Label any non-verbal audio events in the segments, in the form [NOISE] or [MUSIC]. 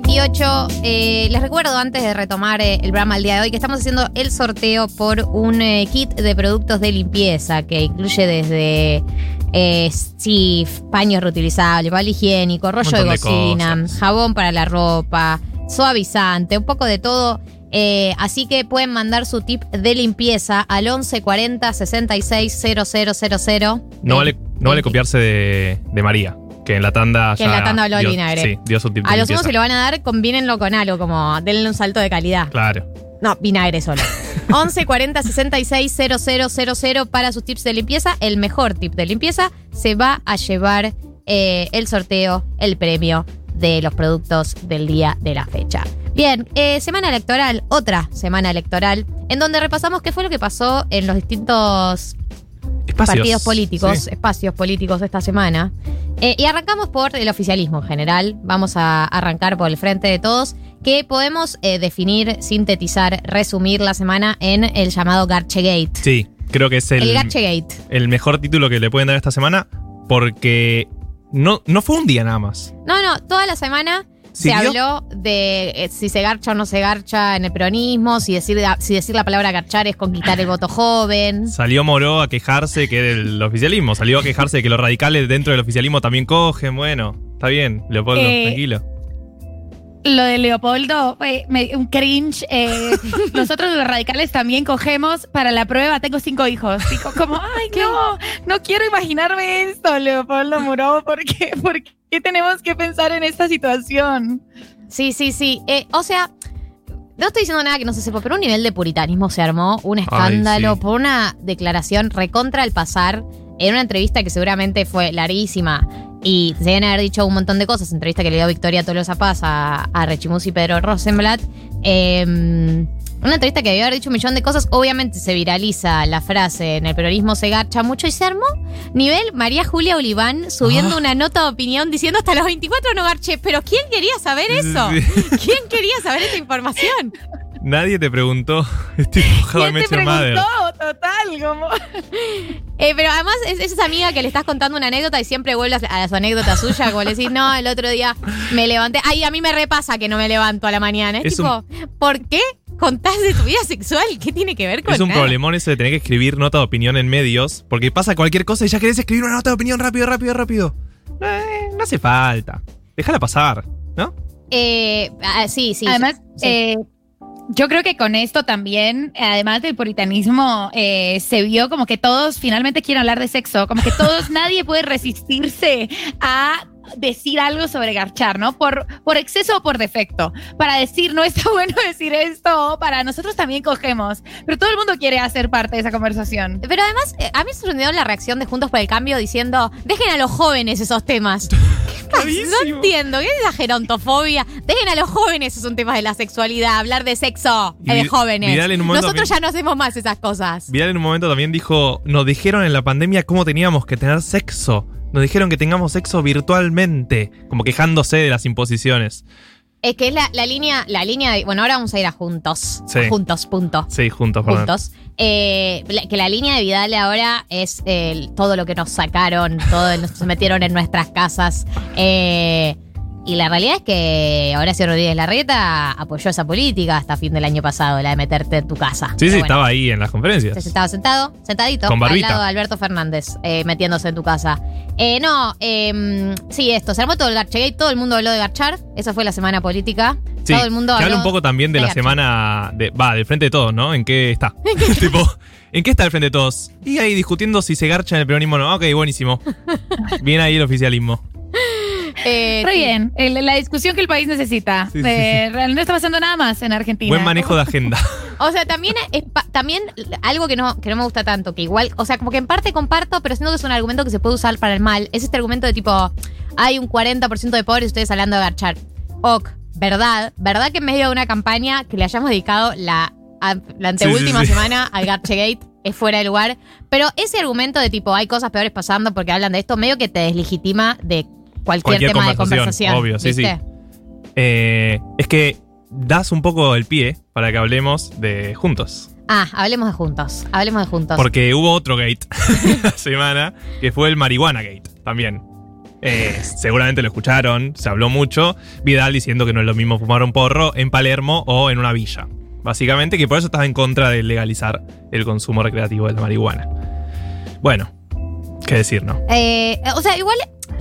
38. Eh, les recuerdo antes de retomar eh, el programa el día de hoy que estamos haciendo el sorteo por un eh, kit de productos de limpieza que incluye desde sí, paños reutilizables, papel higiénico, rollo de cocina, jabón para la ropa, suavizante, un poco de todo. Eh, así que pueden mandar su tip de limpieza al 1140 66 000. No vale, no vale copiarse de, de María, que en la tanda Que ya en la tanda habló dio, vinagre. Sí, dio su tipo A los unos se lo van a dar, combínenlo con algo, como denle un salto de calidad. Claro. No, vinagre solo. 11 40 66 000 para sus tips de limpieza. El mejor tip de limpieza se va a llevar eh, el sorteo, el premio de los productos del día de la fecha. Bien, eh, semana electoral, otra semana electoral, en donde repasamos qué fue lo que pasó en los distintos Espacios. partidos políticos, Sí. espacios políticos esta semana. Eh, y arrancamos por el oficialismo en general. Vamos a arrancar por el frente de todos, que podemos eh, definir, sintetizar, resumir la semana en el llamado Garchegate. Sí, creo que es El, el, Garchegate. el mejor título que le pueden dar esta semana porque no, no fue un día nada más. No, no, toda la semana se habló de eh, si se garcha o no se garcha en el peronismo, si decir, si decir la palabra garchar es conquistar el voto joven. Salió Moró a quejarse que del oficialismo, salió a quejarse de que los radicales dentro del oficialismo también cogen. Bueno, está bien, Leopoldo, Eh, tranquilo. Lo de Leopoldo, fue me- un cringe. eh, [LAUGHS] nosotros los radicales también cogemos para la prueba. Tengo cinco hijos. Digo, como, [LAUGHS] ay, no, no quiero imaginarme esto, Leopoldo Muró. ¿Por qué, ¿Por qué tenemos que pensar en esta situación? Sí, sí, sí. Eh, o sea, no estoy diciendo nada que no se sepa, pero un nivel de puritanismo se armó, un escándalo sí. por una declaración recontra al pasar en una entrevista que seguramente fue larguísima y se deben haber dicho un montón de cosas. Entrevista que le dio Victoria Tolosa Paz a, a Rechimus y Pedro Rosenblatt. Eh, una entrevista que debió haber dicho un millón de cosas. Obviamente se viraliza la frase en el peronismo se garcha mucho y se armó nivel María Julia Oliván subiendo Ah. una nota de opinión diciendo hasta los 24 no garché. Pero ¿quién quería saber eso? Sí. [LAUGHS] ¿Quién quería saber esta información? Nadie te preguntó. [LAUGHS] Estoy I ¿Quién te preguntó? Total, como... Eh, pero además es, es esa amiga que le estás contando una anécdota y siempre vuelve a, a su anécdota suya, como le decís, no, el otro día me levanté. Ay, a mí me repasa que no me levanto a la mañana. Es, Es tipo, ¿por qué contás de tu vida sexual? ¿Qué tiene que ver con Es un nada? problemón eso de tener que escribir nota de opinión en medios, porque pasa cualquier cosa y ya querés escribir una nota de opinión rápido, rápido, rápido. Eh, no hace falta. Déjala pasar, ¿no? Eh, ah, sí, sí. Además, sí. eh, yo creo que con esto también, además del puritanismo, eh, se vio como que todos finalmente quieren hablar de sexo, como que todos, [LAUGHS] nadie puede resistirse a decir algo sobre garchar, ¿no? Por, por exceso o por defecto. Para decir, no está [LAUGHS] bueno decir esto, para nosotros también cogemos. Pero todo el mundo quiere hacer parte de esa conversación. Pero además, eh, a mí me sorprendió la reacción de Juntos por el Cambio diciendo, dejen a los jóvenes esos temas. [LAUGHS] No entiendo, ¿qué es la gerontofobia? Dejen a los jóvenes esos son temas de la sexualidad, hablar de sexo Y eh, de jóvenes. Nosotros ya no hacemos más esas cosas. Vidal en un momento también dijo, nos dijeron en la pandemia cómo teníamos que tener sexo. Nos dijeron que tengamos sexo virtualmente, como quejándose de las imposiciones. Es que es la, la línea, la línea de, bueno, ahora vamos a ir a juntos. Sí. A juntos, punto. Sí, juntos, perdón. Juntos. Eh, que la línea de Vidal ahora es eh, todo lo que nos sacaron, todo se metieron en nuestras casas. Eh, y la realidad es que Horacio Rodríguez Larreta apoyó esa política hasta fin del año pasado, la de meterte en tu casa. Sí, sí, bueno, estaba ahí en las conferencias. estaba sentado, sentadito, Con al barbita. lado de Alberto Fernández, eh, metiéndose en tu casa. Eh, no, eh, sí, esto, se armó todo el Garchegate, todo el mundo habló de Garchar, esa fue la semana política. Sí, todo el mundo que habló habla un poco también de, de la Garchar. semana, de, va, del frente de todos, ¿no? [LAUGHS] ¿En qué está? tipo, ¿en qué está el frente de todos? Y ahí discutiendo si se garcha en el peronismo o no. Ok, buenísimo. [LAUGHS] Bien ahí el oficialismo. Eh, Re bien, el- la discusión que el país necesita. Sí, sí, Eh, real- no está pasando nada más en Argentina. Buen manejo de agenda. [LAUGHS] O sea, también es pa- también algo que no, que no me gusta tanto, que igual, o sea, como que en parte comparto, pero siento que es un argumento que se puede usar para el mal. Es este argumento de tipo, hay un 40% de pobres y ustedes hablando de garchar. Ok, verdad, verdad que en medio de una campaña que le hayamos dedicado la, a- la anteúltima Sí, sí, sí. semana al [LAUGHS] Garchegate es fuera de lugar. Pero ese argumento de tipo, hay cosas peores pasando porque hablan de esto, medio que te deslegitima de cualquier, Cualquier tema de conversación, conversación. obvio, sí, sí. Eh, es que das un poco el pie para que hablemos de juntos. Ah, hablemos de juntos, hablemos de juntos. Porque hubo otro gate [LAUGHS] la semana, que fue el marihuana gate también. Eh, seguramente lo escucharon, se habló mucho. Vidal diciendo que no es lo mismo fumar un porro en Palermo o en una villa. Básicamente que por eso estás en contra de legalizar el consumo recreativo de la marihuana. Bueno, qué decir, ¿no? Eh, o sea, igual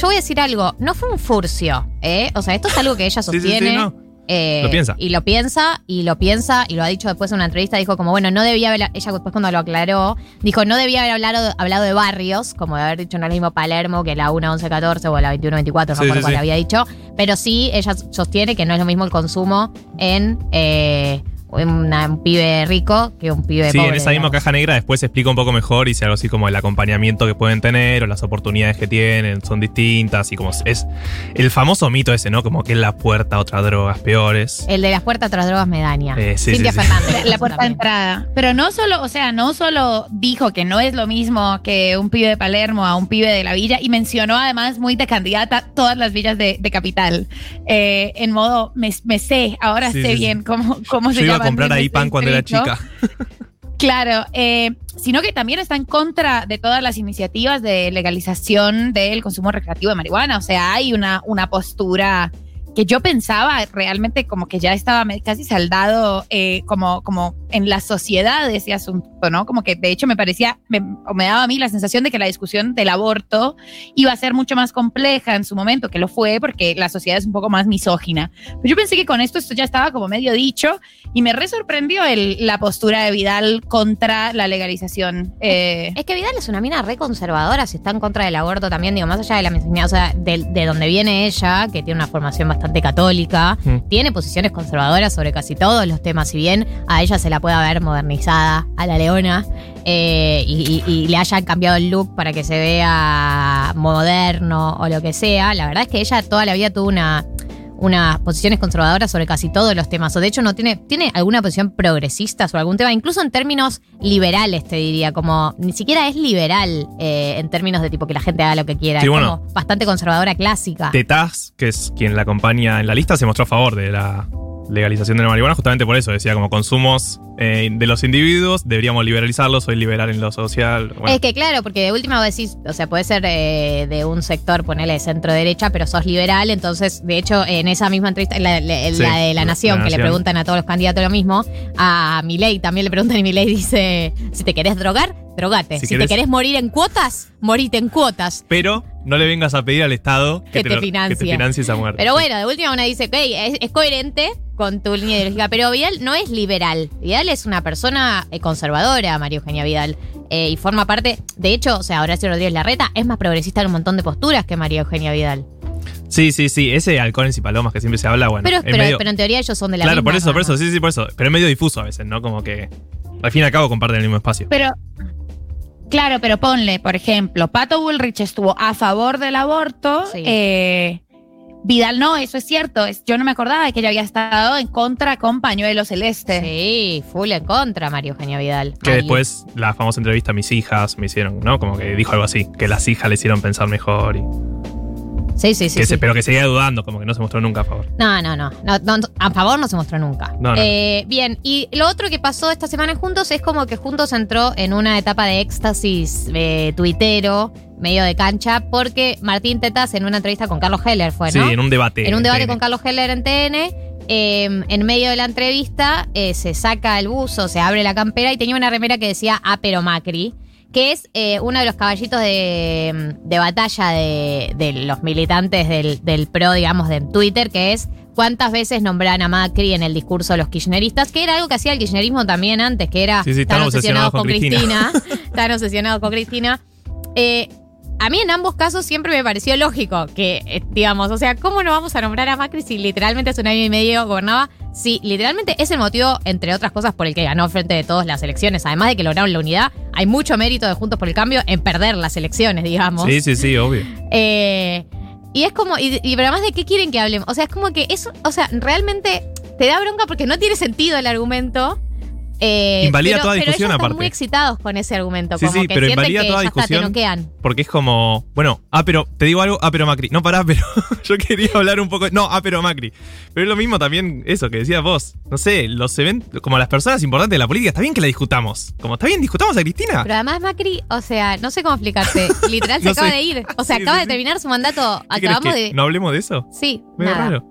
yo voy a decir algo. No fue un furcio, ¿eh? O sea, esto es algo que ella [LAUGHS] Sí, sí, sí, sostiene. no. Eh, Lo piensa. Y lo piensa, y lo piensa, y lo ha dicho después en una entrevista, dijo como, bueno, no debía haber, ella después cuando lo aclaró, dijo, no debía haber hablado, hablado de barrios, como de haber dicho no es lo mismo Palermo que la 1, 11, 14 o la 21, 24, no Sí, sí, cuál sí. había dicho, pero sí, ella sostiene que no es lo mismo el consumo en eh, una- un pibe rico que un pibe Sí, pobre. en esa misma digamos. caja negra después se explica un poco mejor y dice algo así como el acompañamiento que pueden tener o las oportunidades que tienen son distintas y como es el famoso mito ese, ¿no? Como que es la puerta a otras drogas peores. El de las puertas tras drogas me daña. Eh, sí, Cintia sí, sí. Fernández. La, la puerta de entrada. Pero no solo, o sea, no solo dijo que no es lo mismo que un pibe de Palermo a un pibe de la villa y mencionó además muy de candidata todas las villas de, de capital. Eh, en modo, me, me sé, ahora Sí, sé sí, sí. bien cómo, cómo se a llaman comprar ahí pan cuando era chica. [LAUGHS] Claro, eh, sino que también está en contra de todas las iniciativas de legalización del consumo recreativo de marihuana. O sea, hay una, una postura que yo pensaba realmente como que ya estaba casi saldado eh, como, como en la sociedad de ese asunto, ¿no? Como que de hecho me parecía, me, o me daba a mí la sensación de que la discusión del aborto iba a ser mucho más compleja en su momento, que lo fue porque la sociedad es un poco más misógina. Pero yo pensé que con esto esto ya estaba como medio dicho y me re sorprendió el- la postura de Vidal contra la legalización. Eh, Es que Vidal es una mina re conservadora, si está en contra del aborto también, digo, más allá de la misoginia, o sea, de, de donde viene ella, que tiene una formación bastante católica, Mm. tiene posiciones conservadoras sobre casi todos los temas, si bien a ella se la puede haber modernizada a la leona eh, y, y- y le hayan cambiado el look para que se vea moderno o lo que sea, la verdad es que ella toda la vida tuvo una unas posiciones conservadoras sobre casi todos los temas. O de hecho, no tiene, tiene alguna posición progresista sobre algún tema, incluso en términos liberales, te diría, como ni siquiera es liberal eh, en términos de tipo que la gente haga lo que quiera. Sí, es bueno. como bastante conservadora clásica. Tetaz, que es quien la acompaña en la lista, se mostró a favor de la legalización de la marihuana justamente por eso. Decía como consumos eh, de los individuos, deberíamos liberalizarlos, soy liberal en lo social. Bueno, Es que claro, porque de última vos decís, o sea, puede ser eh, de un sector, ponele de centro derecha, pero sos liberal, entonces, de hecho, en esa misma entrevista, en la, la- en Sí, la de La La Nación, que le preguntan a todos los candidatos lo mismo, a Milei también le preguntan y Milei dice, si te querés drogar, drogate. Si Si, querés- te querés morir en cuotas, morite en cuotas. pero no le vengas a pedir al Estado Que te lo- financie. que te financie esa muerte. Pero bueno, de última una dice, ok, es, es coherente con tu línea ideológica, pero Vidal no es liberal. Vidal es una persona eh, conservadora, María Eugenia Vidal, eh, y forma parte, de hecho, o sea, Horacio Rodríguez Larreta es más progresista en un montón de posturas que María Eugenia Vidal. Sí, sí, sí. Ese halcones y palomas que siempre se habla, bueno. pero, es pero, medio- pero en teoría ellos son de la Claro, misma por eso, por eso, sí, sí, por eso. Pero es medio difuso a veces, ¿no? Como que al fin y al cabo comparten el mismo espacio. pero, claro, pero ponle, por ejemplo, Pato Bullrich estuvo a favor del aborto. Sí. eh, Vidal no, eso es cierto. Es- yo no me acordaba de que ella había estado en contra con pañuelo celeste. Sí, full en contra, María Eugenia Vidal. Que después la famosa entrevista a mis hijas me hicieron, ¿no? Como que dijo algo así, que las hijas le hicieron pensar mejor y Sí, sí, sí. que sí. se- pero que seguía dudando, como que no se mostró nunca a favor. No, no, no, no, no, A favor no se mostró nunca. No, no. Eh, bien, y lo otro que pasó esta semana en Juntos es como que Juntos entró en una etapa de éxtasis eh, tuitero, medio de cancha, porque Martín Tetas en una entrevista con Carlos Heller fue, sí, en un debate. en un debate con Carlos Heller en TN. eh, en medio de la entrevista eh, se saca el buzo, se abre la campera y tenía una remera que decía Ah, pero Macri, que es eh, uno de los caballitos de, de batalla de, de los militantes del, del PRO, digamos, de Twitter, que es cuántas veces nombran a Macri en el discurso de los kirchneristas, que era algo que hacía el kirchnerismo también antes, que era Sí, sí, obsesionados obsesionados con con Cristina. Cristina. [LAUGHS] Están obsesionados con Cristina. Eh, a mí en ambos casos siempre me pareció lógico que, eh, digamos, o sea, ¿cómo no vamos a nombrar a Macri si literalmente hace un año y medio gobernaba? Sí, literalmente es el motivo, entre otras cosas, por el que ganó frente de todas las elecciones. Además de que lograron la unidad, hay mucho mérito de Juntos por el Cambio en perder las elecciones, digamos. Sí, sí, sí, obvio. [LAUGHS] Eh, y es como, y, y pero además de qué quieren que hablemos. O sea, es como que eso, o sea, realmente te da bronca porque no tiene sentido el argumento. Eh, Invalida pero- toda pero discusión, ellos están aparte. muy excitados con ese argumento. Sí, como sí, que pero invalida que toda ya está, te discusión. Porque es como, bueno, ah, pero te digo algo, ah, pero Macri. No, pará, [LAUGHS] pero yo quería hablar un poco. No, ah, pero Macri. Pero es lo mismo también eso que decías vos. No sé, los eventos, como las personas importantes de la política, está bien que la discutamos. Como está bien, discutamos a Cristina. Pero además Macri, o sea, no sé cómo explicarte. [LAUGHS] Literal se No acaba sé. de ir. O sea, Sí, acaba sí, de sí. terminar su mandato. ¿Qué querés Acabamos de. ¿No hablemos de eso? Sí, Medio nada. raro.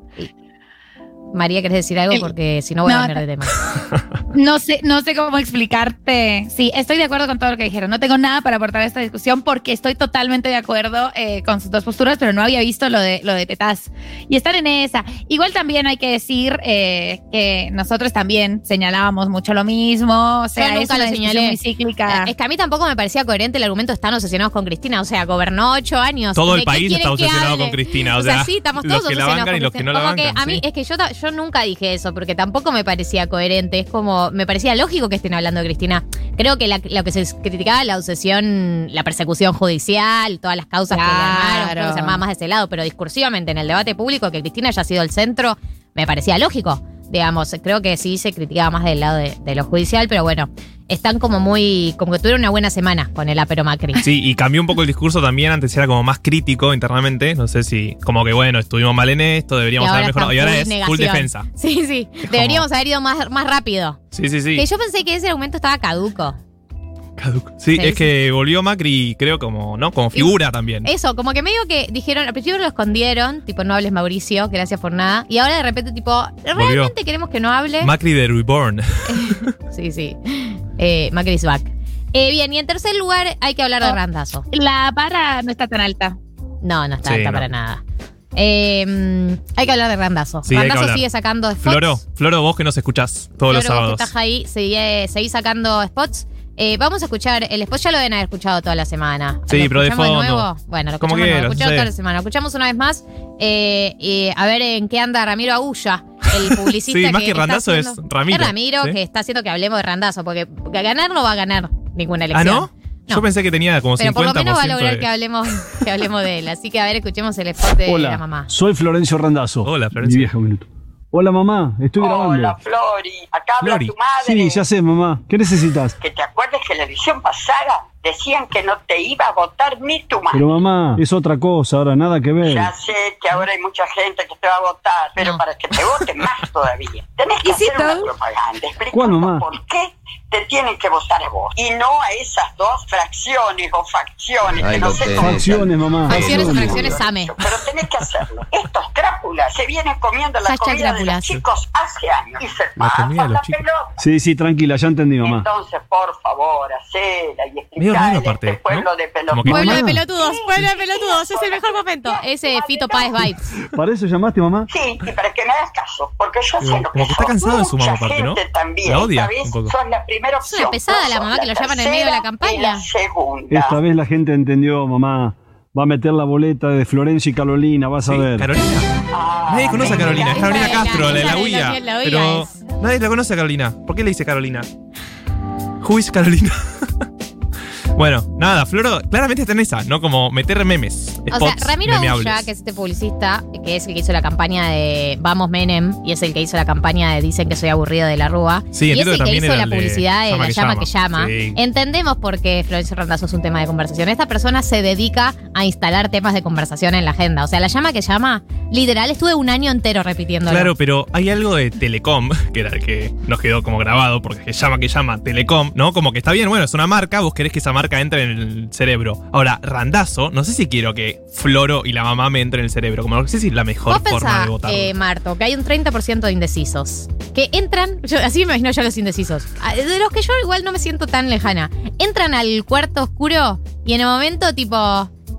María, ¿querés decir algo? El- Porque si no voy a cambiar de tema. [LAUGHS] No sé, no sé cómo explicarte. Sí, estoy de acuerdo con todo lo que dijeron. No tengo nada para aportar a esta discusión porque estoy totalmente de acuerdo eh, con sus dos posturas, pero no había visto lo de lo de Tetaz. Y estar en esa. Igual también hay que decir eh, que nosotros también señalábamos mucho lo mismo. O sea, nunca es una lo señalé. muy cíclica. Es que a mí tampoco me parecía coherente el argumento están obsesionados con Cristina. O sea, gobernó ocho años. Todo ¿De el país está obsesionado con Cristina. O, O sea, sí, estamos todos los que la obsesionados bancan y los que no la Como que bancan. a mí, sí. es que yo, yo nunca dije eso, porque tampoco me parecía coherente. Es como, me parecía lógico que estén hablando de Cristina. Creo que la- lo que se criticaba, la obsesión, la persecución judicial, todas las causas que le armaron, creo que se armaba más de ese lado, pero discursivamente en el debate público que Cristina haya sido el centro, me parecía lógico. Digamos, creo que sí se criticaba más del lado de, de lo judicial, pero bueno, están como muy, como que tuvieron una buena semana con el apero Macri. Sí, y cambió un poco el discurso también. Antes era como más crítico internamente. No sé si, como que bueno, estuvimos mal en esto, deberíamos haber mejorado. Y ahora es full defensa. Sí, sí. Deberíamos haber ido más, más rápido. Sí, sí, sí. Que yo pensé que ese argumento estaba caduco. Caduco. Sí, Sí, es sí. que volvió Macri, creo, como, ¿no? Como figura también. Eso, como que medio que dijeron, al principio lo escondieron, tipo, no hables Mauricio, gracias por nada. Y ahora de repente, tipo, realmente queremos que no hable. Macri de Reborn. [LAUGHS] sí, sí. Eh, Macri is back. Eh, bien, y en tercer lugar hay que hablar de Oh. Randazo. La vara no está tan alta. No, no está Sí, alta no. para nada. Eh, mm, hay que hablar de Randazo. Sí, Randazo sigue sacando spots. Floro, Floro, vos que nos escuchás todos los Floro, vos sábados. que estás ahí, seguí, seguí sacando spots. Eh, vamos a escuchar el spot, ya lo deben haber escuchado toda la semana. Sí, ¿Lo pero de fondo. nuevo? Bueno, lo escuchamos, quieras, escuchamos sí. toda la semana. Lo escuchamos una vez más. eh, a ver en qué anda Ramiro Agulla, el publicista. Sí, más que está Randazo es haciendo- Ramiro, Es Ramiro ¿sí? que está haciendo que hablemos de Randazo, porque ganar no va a ganar ninguna ¿Ah, elección. no? Yo pensé que tenía como Pero 50% por lo menos va a lograr de- que hablemos, que hablemos de él. Así que a ver, escuchemos el spot de la Hola, mamá. soy Florencio Randazo. Hola, Florencio. Mi vieja un minuto. Hola, mamá, estoy grabando. Hola, Flori. Acá habla Flori. tu madre. Sí, ya sé, mamá. ¿Qué necesitas? Que te acuerdes que la elección pasada decían que no te iba a votar ni tu madre. Pero mamá, es otra cosa, ahora nada que ver. Ya sé que ahora hay mucha gente que te va a votar, pero No. para que te voten más [LAUGHS] todavía. Tenés que ¿Y si hacer una propaganda ¿Cuál, explicando mamá? por qué te tienen que votar a vos y no a esas dos fracciones o facciones que no sé cómo Facciones, mamá. Facciones o Facciones. fracciones AME. Pero tenés que hacerlo. Estos crápulas se vienen comiendo la Hashtag comida de los chicos hace años y se pasan la chicos. pelota. Sí, sí, tranquila, ya entendí, mamá. Entonces, por favor, hacela y Medio aparte, este pueblo ¿no? de pelotudos. Pueblo de pelotudos, pueblo de pelotudos, es el mejor momento. Ese Fito Páez Vibes. ¿Para eso llamaste, mamá? Sí, y para que me hagas caso, porque yo sé lo que como que está cansado de su mamá aparte, ¿no? también. La odia Esta vez un poco. sos la primera Es una pesada la mamá que lo llaman en medio de la campaña. Esta vez la gente entendió, mamá. Va a meter la boleta de Florencia y Carolina, vas a ver. Carolina. Ah, Nadie conoce a Carolina. Es Carolina Castro, la de la UIA. La Pero es. nadie la conoce a Carolina. ¿Por qué le dice Carolina? Who is Carolina? [LAUGHS] bueno, nada, Floro claramente está en esa, ¿no? Como meter memes. O sea, Ramiro. Agulla, que es este publicista, que es el que hizo la campaña de Vamos Menem, y es el que hizo la campaña de Dicen que soy aburrido de la Rúa. Sí, y es el que hizo la de publicidad de Llama La que llama que llama. Sí. Entendemos por qué Florencio Randazzo es un tema de conversación. Esta persona se dedica a instalar temas de conversación en la agenda. O sea, la llama que llama, literal, estuve un año entero repitiéndolo. Claro, pero hay algo de Telecom, [LAUGHS] que era el que nos quedó como grabado, porque que llama que llama Telecom, ¿no? Como que está bien, bueno, es una marca, vos querés que esa marca entre en el cerebro. Ahora, Randazo, no sé si quiero que Floro y la mamá me entren en el cerebro, como no sé si es la mejor Vos forma de votar. eh, Marto, que hay un 30% de indecisos. Que entran, yo, así me imagino yo a los indecisos. Ah, De los que yo igual no me siento tan lejana. Entran al cuarto oscuro y en el momento, tipo,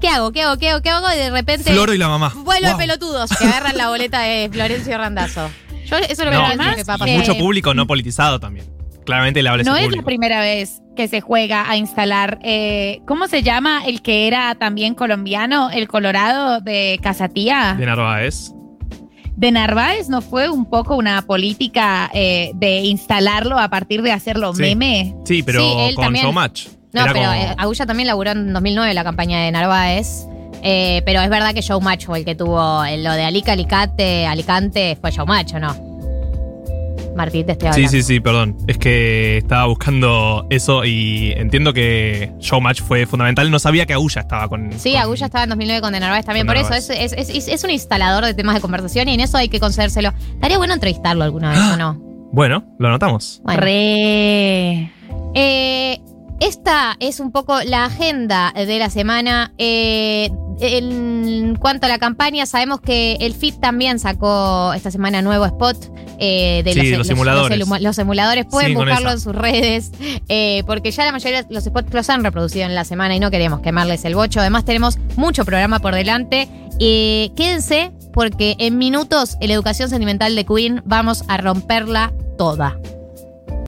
¿qué hago? ¿Qué hago? ¿Qué hago? ¿Qué hago? Y de repente. Floro y la mamá. Vuelo Wow. de pelotudos que agarran la boleta de Florencio Randazo. Yo, eso es lo que No, creo además, que va a y pasar. eh, mucho público no politizado también. Claramente le habla ese No es la primera vez que se juega a instalar. eh, ¿Cómo se llama el que era también colombiano, el Colorado de Casatía? De Narváez. De Narváez no fue un poco una política eh, de instalarlo a partir de hacerlo Sí. meme. Sí, pero Sí, con. Showmatch. No, Era pero como- eh, Agulla también laburó en 2009 la campaña de Narváez. Eh, pero es verdad que Showmatch fue el que tuvo lo de Alica Alicante, Alicante fue Showmatch, ¿o no? Martín, te estoy Sí, hablando. sí, sí, perdón. Es que estaba buscando eso y entiendo que Showmatch fue fundamental. No sabía que Agulla estaba con. Sí, con- Agulla estaba en 2009 con The Narváez también. Por eso es, es, es- es un instalador de temas de conversación y en eso hay que concedérselo. Estaría bueno entrevistarlo alguna vez o no. Bueno, lo anotamos. Bueno. Re. Eh, esta es un poco la agenda de la semana. Eh, en cuanto a la campaña, sabemos que el FIT también sacó esta semana nuevo spot eh, de Sí, los simuladores. Los, los simuladores pueden Sí, buscarlo en sus redes, eh, porque ya la mayoría de los spots los han reproducido en la semana y no queremos quemarles el bocho. Además, tenemos mucho programa por delante. Eh, quédense, porque en minutos en la educación sentimental de Queen vamos a romperla toda.